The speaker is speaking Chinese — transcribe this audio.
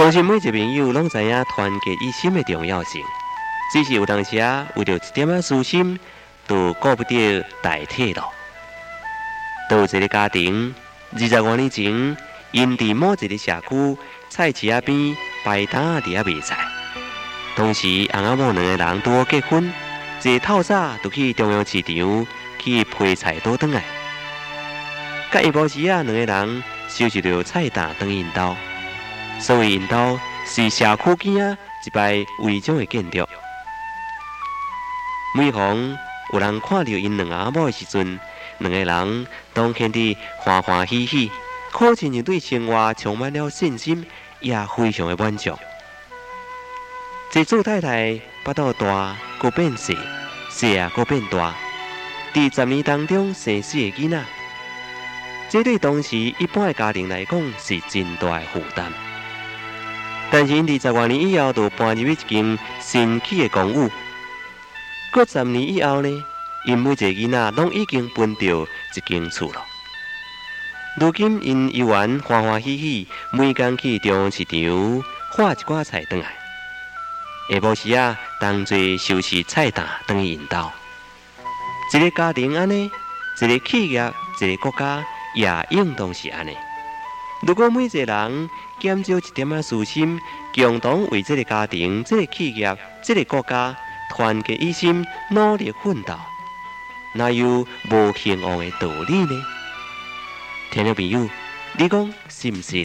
相信每一个朋友拢知影团结一心的重要性，只是有当时啊，为着一点仔私心，都顾不得大体咯。都有一个家庭，二十多年前，因伫某一个社区菜市仔边摆摊伫遐卖菜，当时翁仔某两个人拄好结婚，一透早就去中央市场去批菜刀转来，甲下晡时啊，两个人收拾着菜单转因兜。所谓因兜是社区间啊一排违章的建筑。每逢有人看到因两阿某的时阵，两个人都显得欢欢喜喜，可亲是对生活充满了信心，也非常的满足。这祖太太巴肚大，搁变细，细啊搁变大，伫十年当中生四个囡仔，这对当时一般的家庭来讲是真大的负担。但是，因二十多年以后，就搬入一间新起的公寓。过十年以后呢，因每一个囡仔拢已经搬到一间厝了。如今，因依然欢欢喜喜，每天去中市场画一寡菜回来。下晡时啊，同齐收拾菜单，等引导。一个家庭安尼，一个企业，一个国家，也应当是安尼。如果每一个人减少一点仔私心，共同为这个家庭、这个企业、这个国家团结一心，努力奋斗，哪有无幸福的道理呢？听众朋友，你讲是不是？